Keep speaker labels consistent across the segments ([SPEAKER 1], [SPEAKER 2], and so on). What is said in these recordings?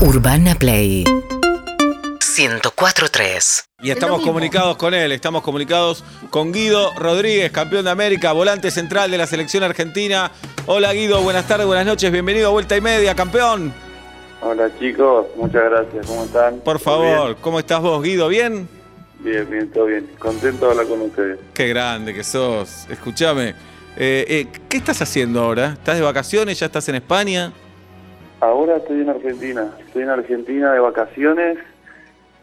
[SPEAKER 1] Urbana Play 104.3
[SPEAKER 2] Y estamos comunicados con él, estamos comunicados con Guido Rodríguez, campeón de América, volante central de la selección argentina. Hola Guido, buenas tardes, buenas noches, bienvenido a Vuelta y Media, campeón.
[SPEAKER 3] Hola chicos, muchas gracias, ¿cómo están?
[SPEAKER 2] Por
[SPEAKER 3] ¿Todo
[SPEAKER 2] favor, ¿cómo estás vos, Guido? ¿Bien?
[SPEAKER 3] Bien, bien, bien, todo bien. Contento de hablar con ustedes.
[SPEAKER 2] Qué grande que sos. Escúchame, eh, eh, ¿qué estás haciendo ahora? ¿Estás de vacaciones? ¿Ya estás en España?
[SPEAKER 3] Ahora estoy en Argentina, estoy en Argentina de vacaciones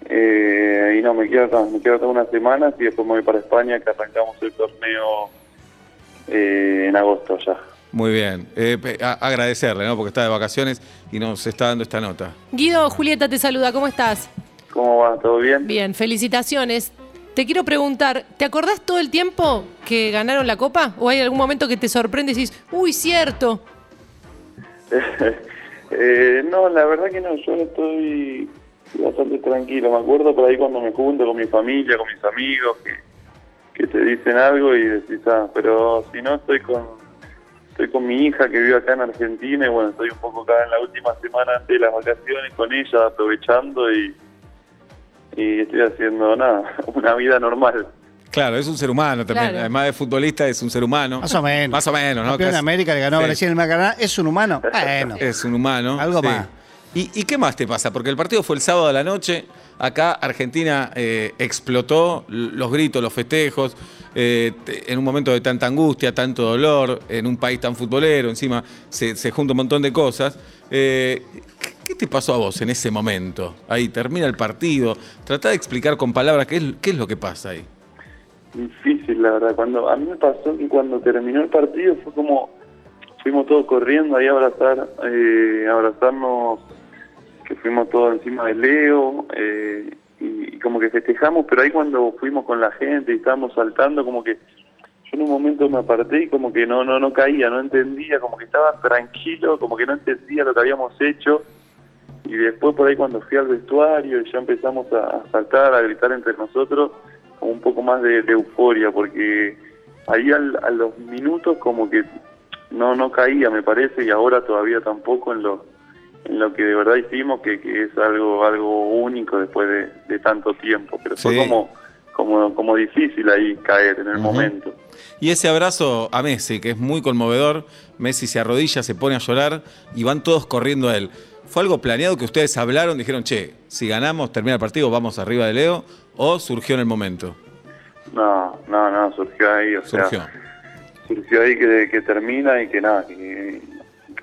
[SPEAKER 3] eh, y no, me quedo acá, me quedo acá unas semanas y después me voy para España que arrancamos el torneo eh, en agosto ya.
[SPEAKER 2] Muy bien. Eh, agradecerle, ¿no? Porque está de vacaciones y nos está dando esta nota.
[SPEAKER 4] Guido, Julieta te saluda, ¿cómo estás?
[SPEAKER 3] ¿Cómo va? ¿Todo bien?
[SPEAKER 4] Bien, felicitaciones. Te quiero preguntar, ¿te acordás todo el tiempo que ganaron la copa? ¿O hay algún momento que te sorprende y decís, uy, cierto?
[SPEAKER 3] Eh, no, la verdad que no, yo estoy bastante tranquilo. Me acuerdo por ahí cuando me junto con mi familia, con mis amigos, que, te dicen algo y decís, ah, pero si no estoy con estoy con mi hija que vive acá en Argentina y bueno, estoy un poco acá en la última semana antes de las vacaciones con ella, aprovechando y, y estoy haciendo nada, una vida normal.
[SPEAKER 2] Claro, es un ser humano también.
[SPEAKER 4] Claro.
[SPEAKER 2] Además de futbolista, es un ser humano.
[SPEAKER 5] Más o menos.
[SPEAKER 2] Más o menos, ¿no?
[SPEAKER 5] De
[SPEAKER 2] Casi-
[SPEAKER 5] América, le ganó a
[SPEAKER 2] Sí.
[SPEAKER 5] Brasil en el Maracaná. ¿Es un humano? Bueno.
[SPEAKER 2] Es un humano.
[SPEAKER 5] Algo más.
[SPEAKER 2] ¿Y, y qué más te pasa? Porque el partido fue el sábado a la noche. Acá Argentina eh, explotó los gritos, los festejos, eh, en un momento de tanta angustia, tanto dolor, en un país tan futbolero, encima se, se junta un montón de cosas. Eh, ¿qué, te pasó a vos en ese momento? Ahí termina el partido. Tratá de explicar con palabras qué es, qué es lo que pasa ahí.
[SPEAKER 3] Difícil, la verdad. Cuando A mí me pasó que cuando terminó el partido fue como... Fuimos todos corriendo ahí a abrazar, eh, abrazarnos, que fuimos todos encima de Leo, eh, y, y como que festejamos, pero ahí cuando fuimos con la gente y estábamos saltando, como que yo en un momento me aparté y como que no, no, no caía, no entendía, como que estaba tranquilo, como que no entendía lo que habíamos hecho, y después por ahí cuando fui al vestuario y ya empezamos a saltar, a gritar entre nosotros, un poco más de, de euforia, porque ahí al- a los minutos como que no no caía, me parece, y ahora todavía tampoco en lo en lo que de verdad hicimos, que, que es algo algo único después de, de tanto tiempo, pero fue
[SPEAKER 2] Sí.
[SPEAKER 3] como como como difícil ahí caer en el momento.
[SPEAKER 2] Y ese abrazo a Messi, que es muy conmovedor, Messi se arrodilla, se pone a llorar y van todos corriendo a él. ¿Fue algo planeado que ustedes hablaron, dijeron, che, si ganamos, termina el partido, vamos arriba de Leo? ¿O surgió en el momento?
[SPEAKER 3] No, no, no, surgió ahí, o
[SPEAKER 2] Surgió.
[SPEAKER 3] sea, surgió ahí que, que termina y que nada, que,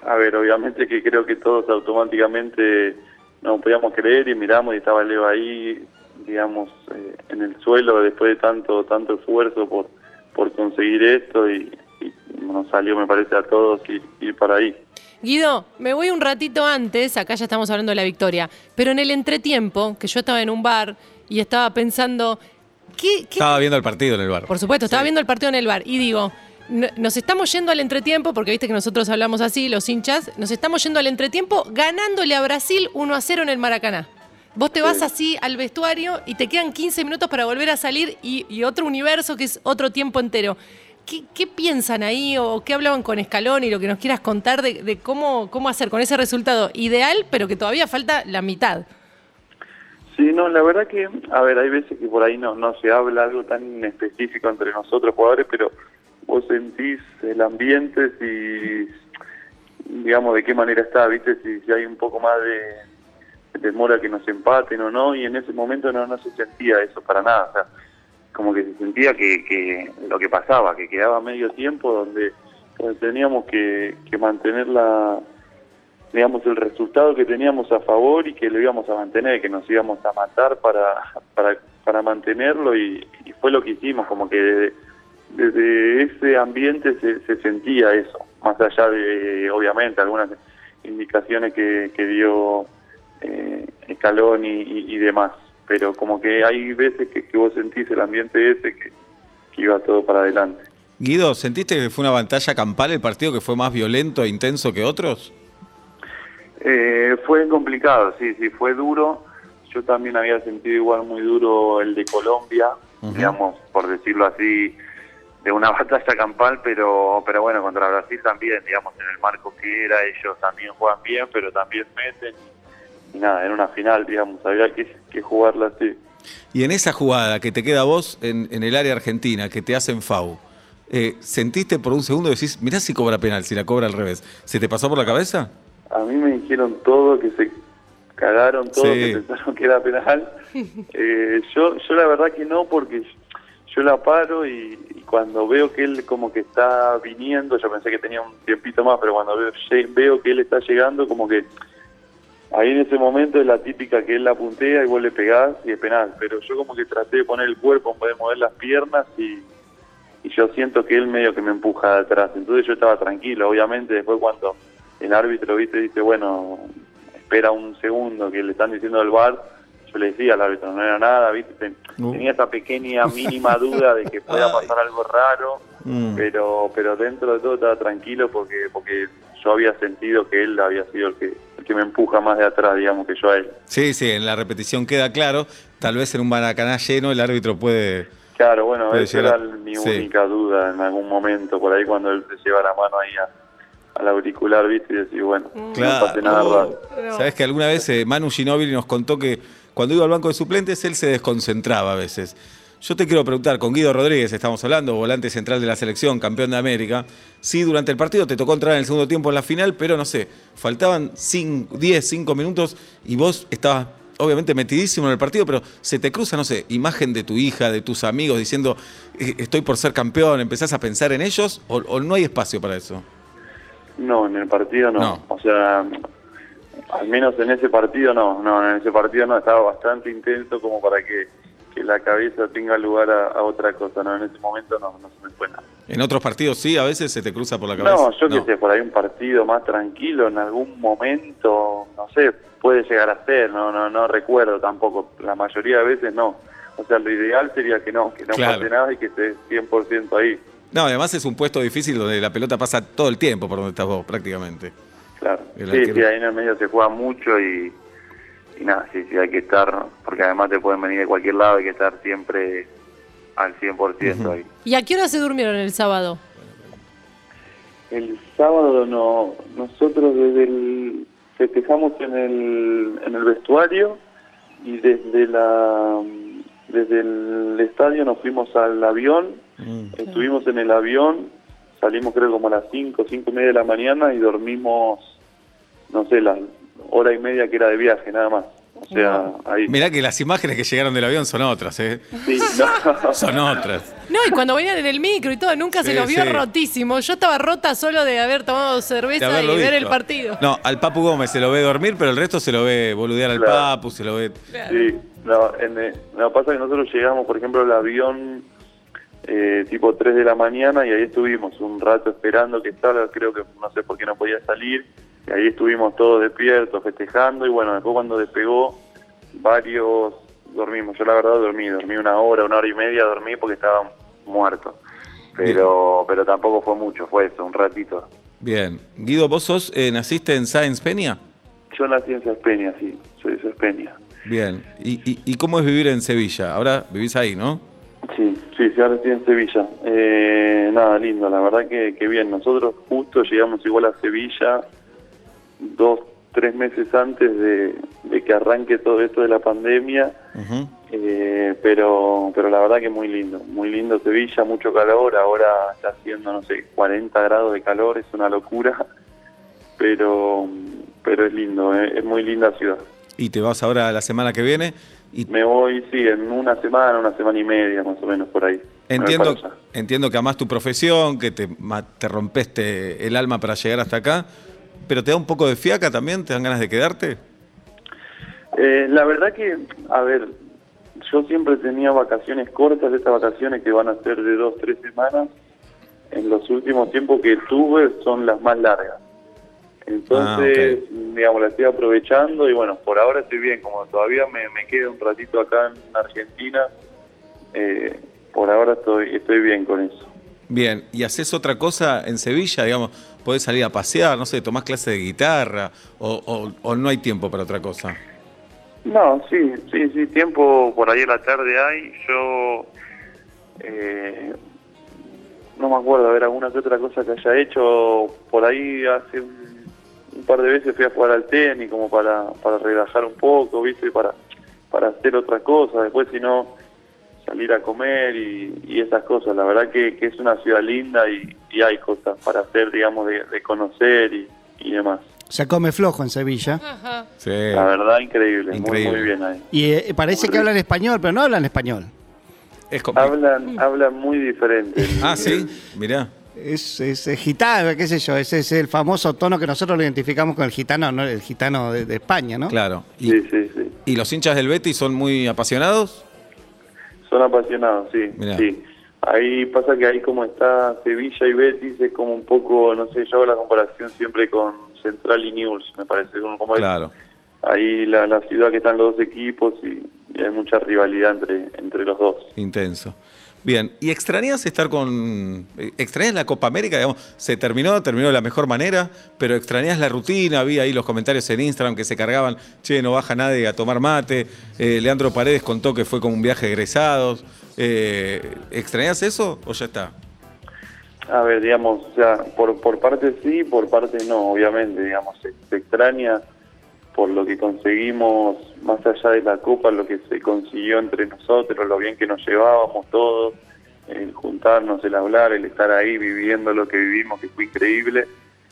[SPEAKER 3] a ver, obviamente que creo que todos automáticamente no podíamos creer y miramos y estaba Leo ahí, digamos, eh, en el suelo después de tanto tanto esfuerzo por, por conseguir esto y, y nos salió, me parece, a todos ir, ir para ahí.
[SPEAKER 4] Guido, me voy un ratito antes, acá ya estamos hablando de la victoria, pero en el entretiempo, que yo estaba en un bar y estaba pensando, ¿qué, qué
[SPEAKER 2] Estaba viendo el partido en el bar.
[SPEAKER 4] Por supuesto, estaba
[SPEAKER 2] Sí.
[SPEAKER 4] viendo el partido en el bar y digo, "No- nos estamos yendo al entretiempo, porque viste que nosotros hablamos así, los hinchas, nos estamos yendo al entretiempo ganándole a Brasil 1 a 0 en el Maracaná. Vos te vas
[SPEAKER 3] Sí.
[SPEAKER 4] así al vestuario y te quedan 15 minutos para volver a salir y, y otro universo que es otro tiempo entero. ¿Qué, piensan ahí o qué hablaban con Escalón y lo que nos quieras contar de, cómo, cómo hacer con ese resultado ideal, pero que todavía falta la mitad?
[SPEAKER 3] Sí, no, la verdad que, a ver, hay veces que por ahí no, no se habla algo tan específico entre nosotros jugadores, pero vos sentís el ambiente, si, digamos, de qué manera está, ¿viste? Si, si hay un poco más de, de temor a que nos empaten o no, y en ese momento no, no se sentía eso para nada, o sea, como que se sentía que, que lo que pasaba, que quedaba medio tiempo donde, teníamos que, que mantener la digamos, el resultado que teníamos a favor y que lo íbamos a mantener, que nos íbamos a matar para, para, para mantenerlo y, fue lo que hicimos, como que desde, ese ambiente se, se sentía eso, más allá de, obviamente, algunas indicaciones que, que dio eh, Escalón y- y demás, pero como que hay veces que, que vos sentís el ambiente ese que, que iba todo para adelante.
[SPEAKER 2] Guido, ¿sentiste que fue una batalla campal el partido que fue más violento e intenso que otros?
[SPEAKER 3] Eh, fue complicado, sí, sí, fue duro. Yo también había sentido igual muy duro el de Colombia, digamos, por decirlo así, de una batalla campal, pero pero bueno, contra Brasil también, digamos, en el marco que era, ellos también juegan bien, pero también meten y nada, era una final, digamos, había que, que jugarla así.
[SPEAKER 2] Y en esa jugada que te queda vos en, en el área argentina, que te hacen FAU, eh, ¿sentiste por un segundo decís, mirá si cobra penal, si la cobra al revés? ¿Se te pasó por la cabeza?
[SPEAKER 3] A mí me dijeron todo, que se cagaron todo,
[SPEAKER 2] Sí.
[SPEAKER 3] que pensaron que era penal. Eh, yo, yo la verdad que no, porque yo la paro y, y cuando veo que él como que está viniendo, yo pensé que tenía un tiempito más, pero cuando veo que él está llegando, como que ahí en ese momento es la típica que él la puntea y vos le pegás y es penal. Pero yo como que traté de poner el cuerpo, poder mover las piernas y, y yo siento que él medio que me empuja de atrás. Entonces yo estaba tranquilo, obviamente después cuando el árbitro viste dice, bueno, espera un segundo que le están diciendo del bar, yo le decía al árbitro, no era nada, viste, Ten- tenía esa pequeña mínima duda de que pueda pasar algo raro,
[SPEAKER 2] Mm.
[SPEAKER 3] pero pero dentro de todo estaba tranquilo porque porque yo había sentido que él había sido el que, que me empuja más de atrás, digamos, que yo a él.
[SPEAKER 2] Sí, sí, en la repetición queda claro. Tal vez en un Maracaná lleno el árbitro puede...
[SPEAKER 3] Claro, bueno,
[SPEAKER 2] Puede
[SPEAKER 3] esa era
[SPEAKER 2] llegar-
[SPEAKER 3] mi
[SPEAKER 2] sí.
[SPEAKER 3] única duda en algún momento, por ahí cuando él se lleva la mano ahí a- al auricular, viste, y decir, bueno, no pase nada raro.
[SPEAKER 4] No.
[SPEAKER 2] Sabes que alguna vez eh, Manu Ginóbili nos contó que cuando iba al banco de suplentes él se desconcentraba a veces. Yo te quiero preguntar, con Guido Rodríguez estamos hablando, volante central de la selección, campeón de América. Sí, durante el partido te tocó entrar en el segundo tiempo en la final, pero no sé, faltaban 10, 5 minutos y vos estabas obviamente metidísimo en el partido, pero se te cruza, no sé, imagen de tu hija, de tus amigos diciendo, "Eh, estoy por ser campeón, empezás a pensar en ellos o, o no hay espacio para eso.
[SPEAKER 3] No, en el partido no.
[SPEAKER 2] No.
[SPEAKER 3] O sea, al menos en ese partido no. No, en ese partido no. Estaba bastante intenso como para que, que la cabeza tenga lugar a, a otra cosa. No, en ese momento no, no se me fue nada.
[SPEAKER 2] En otros partidos sí, a veces se te cruza por la cabeza.
[SPEAKER 3] No, yo qué sé, por ahí un partido más tranquilo en algún momento, no sé, puede llegar a ser, no, no, no recuerdo tampoco. La mayoría de veces no. O sea, lo ideal sería que no, que no
[SPEAKER 2] Claro.
[SPEAKER 3] pase nada y que esté 100% ahí.
[SPEAKER 2] No, además es un puesto difícil donde la pelota pasa todo el tiempo por donde estás vos, prácticamente.
[SPEAKER 3] Claro.
[SPEAKER 2] El
[SPEAKER 3] Sí,
[SPEAKER 2] arquero.
[SPEAKER 3] sí, ahí en el medio se juega mucho y, y nada, sí, sí, hay que estar, porque además te pueden venir de cualquier lado, hay que estar siempre al 100% ahí.
[SPEAKER 4] ¿Y a qué hora se durmieron el sábado?
[SPEAKER 3] El sábado no, nosotros desde el, festejamos en el, en el vestuario y desde la desde el estadio nos fuimos al avión, estuvimos en el avión, salimos creo como a las 5, 5 y media de la mañana y dormimos, no sé, la hora y media que era de viaje nada más. O sea, ahí.
[SPEAKER 2] Mirá que las imágenes que llegaron del avión son otras, ¿eh?
[SPEAKER 3] Sí, no.
[SPEAKER 2] Son otras.
[SPEAKER 4] No, y cuando venían en el micro y todo, nunca se los vio
[SPEAKER 2] sí.
[SPEAKER 4] rotísimos. Yo estaba rota solo de haber tomado cerveza y ver el partido.
[SPEAKER 2] No, al Papu Gómez se lo ve dormir, pero el resto se lo ve boludear al
[SPEAKER 3] Claro.
[SPEAKER 2] Papu, se lo ve...
[SPEAKER 3] Sí, no, en, eh, lo que pasa es que nosotros llegamos, por ejemplo, al avión eh, tipo 3 de la mañana y ahí estuvimos un rato esperando que salga, creo que no sé por qué no podía salir, y ahí estuvimos todos despiertos, festejando, y bueno, después cuando despegó, varios dormimos, yo la verdad dormí, dormí una hora, una hora y media, dormí porque estaba muerto, pero pero tampoco fue mucho, fue eso, un ratito.
[SPEAKER 2] Bien. Guido, ¿vos sos, eh, naciste en Sáenz Peña?
[SPEAKER 3] Yo nací en Saspeña, sí, soy de Saspeña.
[SPEAKER 2] Bien. ¿Y, y, y cómo es vivir en Sevilla? Ahora vivís ahí, ¿no?
[SPEAKER 3] Sí, sí, sí, ahora estoy en Sevilla. Eh, nada, lindo, la verdad que, que bien. Nosotros justo llegamos igual a Sevilla dos, tres meses antes de, de que arranque todo esto de la pandemia, eh, pero pero la verdad que muy lindo, muy lindo Sevilla, mucho calor, ahora está haciendo, no sé, 40 grados de calor, es una locura, pero pero es lindo, eh, es muy linda ciudad.
[SPEAKER 2] Y te vas ahora la semana que viene y
[SPEAKER 3] Me voy, sí, en una semana, una semana y media más o menos por ahí.
[SPEAKER 2] Entiendo, entiendo que amás tu profesión, que te, te rompeste el alma para llegar hasta acá, pero te da un poco de fiaca también, te dan ganas de quedarte.
[SPEAKER 3] Eh, la verdad que, a ver, yo siempre tenía vacaciones cortas, estas vacaciones que van a ser de dos, tres semanas. En los últimos tiempos que tuve son las más largas. Entonces, digamos, la estoy aprovechando y bueno, por ahora estoy bien, como todavía me, me queda un ratito acá en Argentina, eh, por ahora estoy, estoy bien con eso.
[SPEAKER 2] Bien, ¿y haces otra cosa en Sevilla? Digamos, podés salir a pasear, no sé, tomás clase de guitarra o, o- no hay tiempo para otra cosa.
[SPEAKER 3] No, sí, sí, sí, tiempo por ahí a la tarde hay. Yo eh, no me acuerdo, a ver, alguna que otra cosa que haya hecho por ahí hace un, par de veces fui a jugar al tenis como para, para relajar un poco, ¿viste? Para, para hacer otras cosas. Después, si no, salir a comer y, y esas cosas. La verdad que, que es una ciudad linda y, y hay cosas para hacer, digamos, de, de conocer y, y demás.
[SPEAKER 5] Se come flojo en Sevilla.
[SPEAKER 4] Ajá.
[SPEAKER 2] Sí.
[SPEAKER 3] La verdad, increíble,
[SPEAKER 2] Increíble.
[SPEAKER 3] Muy, muy bien ahí.
[SPEAKER 5] Y eh, parece que hablan español, pero no hablan español.
[SPEAKER 2] Es.
[SPEAKER 3] Hablan, hablan muy diferente.
[SPEAKER 2] Ah, sí, mirá.
[SPEAKER 5] Es, es, es gitano, qué sé yo, ese es el famoso tono que nosotros lo identificamos con el gitano, ¿no? el gitano de, de España, ¿no?
[SPEAKER 2] Claro. ¿Y,
[SPEAKER 3] Sí, sí, sí.
[SPEAKER 2] y los hinchas del Betis son muy apasionados?
[SPEAKER 3] Son apasionados, sí.
[SPEAKER 2] Mirá.
[SPEAKER 3] sí. Ahí pasa que ahí como está Sevilla y Betis es como un poco, no sé, yo hago la comparación siempre con Central y News, me parece. Como, es
[SPEAKER 2] Claro.
[SPEAKER 3] ahí la, la ciudad que están los dos equipos y, y hay mucha rivalidad entre, entre los dos.
[SPEAKER 2] Intenso. Bien, ¿y extrañas estar con... eh, ¿Extrañas la Copa América? Digamos, se terminó, terminó de la mejor manera, pero extrañas la rutina, había ahí los comentarios en Instagram que se cargaban, che, no baja nadie a tomar mate, Eh, Leandro Paredes contó que fue como un viaje de egresados. Eh, ¿Extrañas eso o ya está?
[SPEAKER 3] A ver, digamos, o sea, por, por parte sí, por parte no, obviamente, digamos, se, se extraña por lo que conseguimos más allá de la Copa, lo que se consiguió entre nosotros, lo bien que nos llevábamos todos, el juntarnos, el hablar, el estar ahí viviendo lo que vivimos, que fue increíble.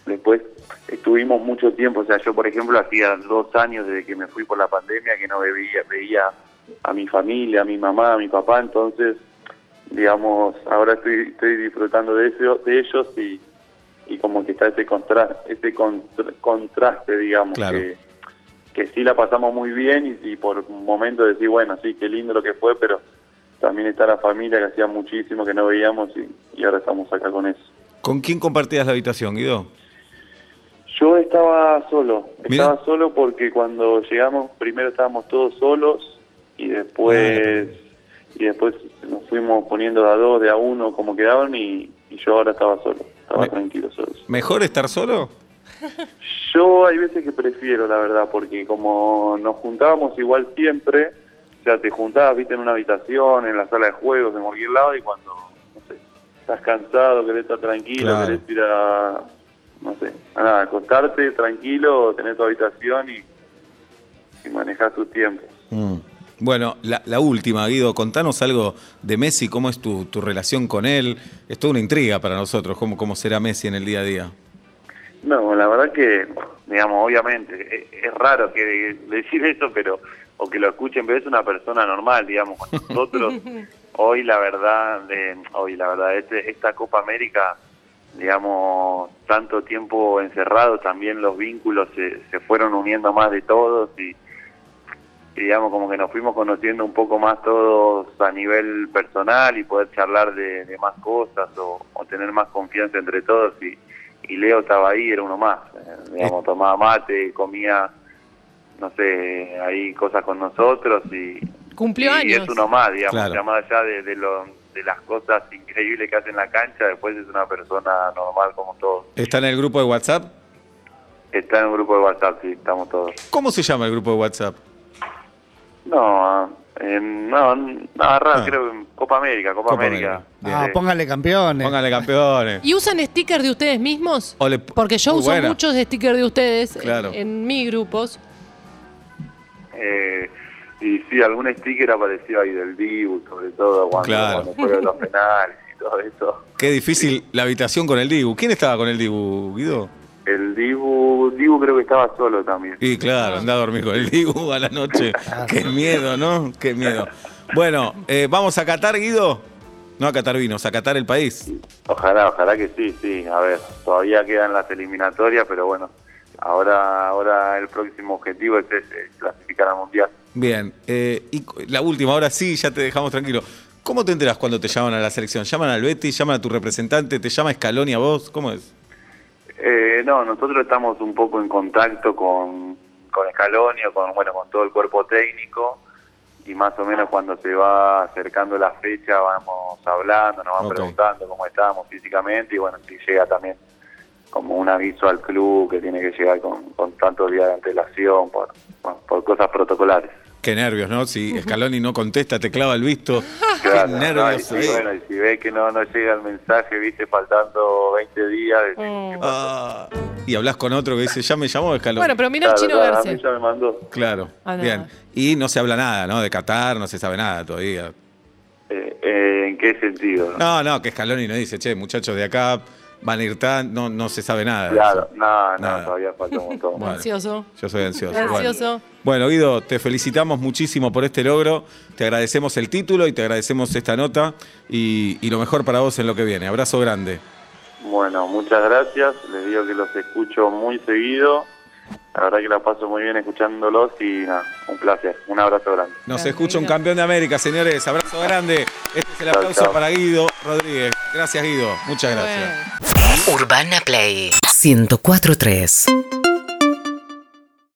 [SPEAKER 3] Después estuvimos mucho tiempo, o sea, yo por ejemplo hacía dos años desde que me fui por la pandemia que no veía, veía a mi familia, a mi mamá, a mi papá, entonces digamos, ahora estoy, estoy disfrutando de, eso, de ellos y, y como que está ese, contra, ese contra- contraste, digamos,
[SPEAKER 2] Claro.
[SPEAKER 3] que, que sí la pasamos muy bien y, y por un momento decir, bueno, sí, qué lindo lo que fue, pero también está la familia que hacía muchísimo que no veíamos y, y ahora estamos acá con eso.
[SPEAKER 2] ¿Con quién compartías la habitación, Guido?
[SPEAKER 3] Yo estaba solo,
[SPEAKER 2] Mira.
[SPEAKER 3] estaba solo porque cuando llegamos primero estábamos todos solos y después y después nos fuimos poniendo de a dos, de a uno como quedaban y, y yo ahora estaba solo, estaba
[SPEAKER 2] Me-
[SPEAKER 3] tranquilo solo.
[SPEAKER 2] ¿Mejor estar solo?
[SPEAKER 3] Yo hay veces que prefiero, la verdad, porque como nos juntábamos igual siempre, o sea, te juntabas, viste, en una habitación, en la sala de juegos, en cualquier lado, y cuando, no sé, estás cansado, querés estar tranquilo,
[SPEAKER 2] Claro.
[SPEAKER 3] querés ir a, no sé, a nada, acostarte tranquilo, tener tu habitación y, y manejar tus tiempos.
[SPEAKER 2] Mm. Bueno, la, la última, Guido, contanos algo de Messi, cómo es tu, tu relación con él. Es toda una intriga para nosotros, cómo, cómo será Messi en el día a día.
[SPEAKER 3] No, la verdad que, digamos, obviamente, es, es raro que decir eso, pero o que lo escuchen, pero es una persona normal, digamos, con nosotros. hoy la verdad, de, hoy la verdad, este, esta Copa América, digamos, tanto tiempo encerrado, también los vínculos se, se fueron uniendo más de todos y, y, digamos, como que nos fuimos conociendo un poco más todos a nivel personal y poder charlar de, de más cosas o, o tener más confianza entre todos y y Leo estaba ahí, era uno más. eh, digamos, tomaba mate, comía, no sé, ahí cosas con nosotros y,
[SPEAKER 4] Cumplió
[SPEAKER 3] y
[SPEAKER 4] años.
[SPEAKER 3] es uno más, digamos,
[SPEAKER 2] Claro.
[SPEAKER 3] más allá de, de, lo, de las cosas increíbles que hace en la cancha, después es una persona normal como todos.
[SPEAKER 2] ¿Está en el grupo de WhatsApp?
[SPEAKER 3] Está en un grupo de WhatsApp, sí, estamos todos.
[SPEAKER 2] ¿Cómo se llama el grupo de WhatsApp?
[SPEAKER 3] No, eh, no, nada raro,
[SPEAKER 2] Ah.
[SPEAKER 3] creo que Copa América, Copa,
[SPEAKER 2] Copa
[SPEAKER 3] América.
[SPEAKER 2] América.
[SPEAKER 5] Ah,
[SPEAKER 3] Sí.
[SPEAKER 5] póngale campeones.
[SPEAKER 2] Póngale campeones.
[SPEAKER 4] ¿Y usan stickers de ustedes mismos?
[SPEAKER 2] Le-
[SPEAKER 4] Porque yo
[SPEAKER 2] Muy
[SPEAKER 4] uso
[SPEAKER 2] buena.
[SPEAKER 4] muchos stickers de ustedes en-
[SPEAKER 2] Claro.
[SPEAKER 4] en, mis grupos.
[SPEAKER 3] Eh, y sí, algún sticker apareció ahí del Dibu, sobre todo cuando,
[SPEAKER 2] Claro.
[SPEAKER 3] cuando fueron los penales y todo eso.
[SPEAKER 2] Qué difícil la habitación con el Dibu. ¿Quién estaba con el Dibu, Guido?
[SPEAKER 3] El Dibu, Dibu creo que estaba solo también.
[SPEAKER 2] Y claro, anda a dormir con el Dibu a la noche. Qué miedo, ¿no? Qué miedo. Bueno, eh, ¿vamos a Qatar, Guido? No a Qatar vinos, a Qatar el país.
[SPEAKER 3] Ojalá, ojalá que sí, sí. A ver, todavía quedan las eliminatorias, pero bueno, ahora, ahora el próximo objetivo es ese, clasificar al mundial.
[SPEAKER 2] Bien, eh, y la última, ahora sí, ya te dejamos tranquilo. ¿Cómo te enteras cuando te llaman a la selección? ¿Llaman al Betty? ¿Llaman a tu representante? ¿Te llama Scaloni a vos? ¿Cómo es?
[SPEAKER 3] Eh, no, nosotros estamos un poco en contacto con, con Scaloni o con, bueno, con todo el cuerpo técnico y más o menos cuando se va acercando la fecha vamos hablando, nos van preguntando cómo estamos físicamente y bueno, si llega también como un aviso al club que tiene que llegar con, con tantos días de antelación por, por cosas protocolares.
[SPEAKER 2] Qué nervios, ¿no? Si Scaloni no contesta, te clava el visto.
[SPEAKER 3] Claro,
[SPEAKER 2] Qué
[SPEAKER 3] ¿no?
[SPEAKER 2] nervios.
[SPEAKER 3] y, si, bueno, y si ve que no, no llega el mensaje, viste, faltando 20 días,
[SPEAKER 4] Mm.
[SPEAKER 2] Ah, y hablas con otro que dice, ya me llamó Scaloni.
[SPEAKER 4] Bueno, pero mira el
[SPEAKER 3] Claro,
[SPEAKER 4] chino
[SPEAKER 3] claro, a
[SPEAKER 4] Verse.
[SPEAKER 3] mí ya me mandó.
[SPEAKER 2] Claro,
[SPEAKER 4] Ah,
[SPEAKER 2] bien. Y no se habla nada, ¿no? De Qatar, no se sabe nada todavía.
[SPEAKER 3] Eh, eh, ¿En qué sentido?
[SPEAKER 2] No, no, que Scaloni no dice, che, muchachos de acá van a ir tan, no, no se sabe nada.
[SPEAKER 3] Claro, no, no,
[SPEAKER 2] Nada.
[SPEAKER 3] todavía falta un montón.
[SPEAKER 2] Bueno.
[SPEAKER 4] Ansioso.
[SPEAKER 2] Yo soy ansioso. Bueno.
[SPEAKER 4] Ansioso.
[SPEAKER 2] Bueno, Guido, te felicitamos muchísimo por este logro. Te agradecemos el título y te agradecemos esta nota y, y lo mejor para vos en lo que viene. Abrazo grande.
[SPEAKER 3] Bueno, muchas gracias. Les digo que los escucho muy seguido. La verdad que la paso muy bien escuchándolos y nada, un placer. Un abrazo grande.
[SPEAKER 2] Nos escucha un campeón de América, señores. Abrazo grande. Este es el
[SPEAKER 3] Chao,
[SPEAKER 2] aplauso
[SPEAKER 3] chao.
[SPEAKER 2] para Guido Rodríguez. Gracias, Guido. Muchas gracias.
[SPEAKER 4] Bueno.
[SPEAKER 1] Urbana Play. 1043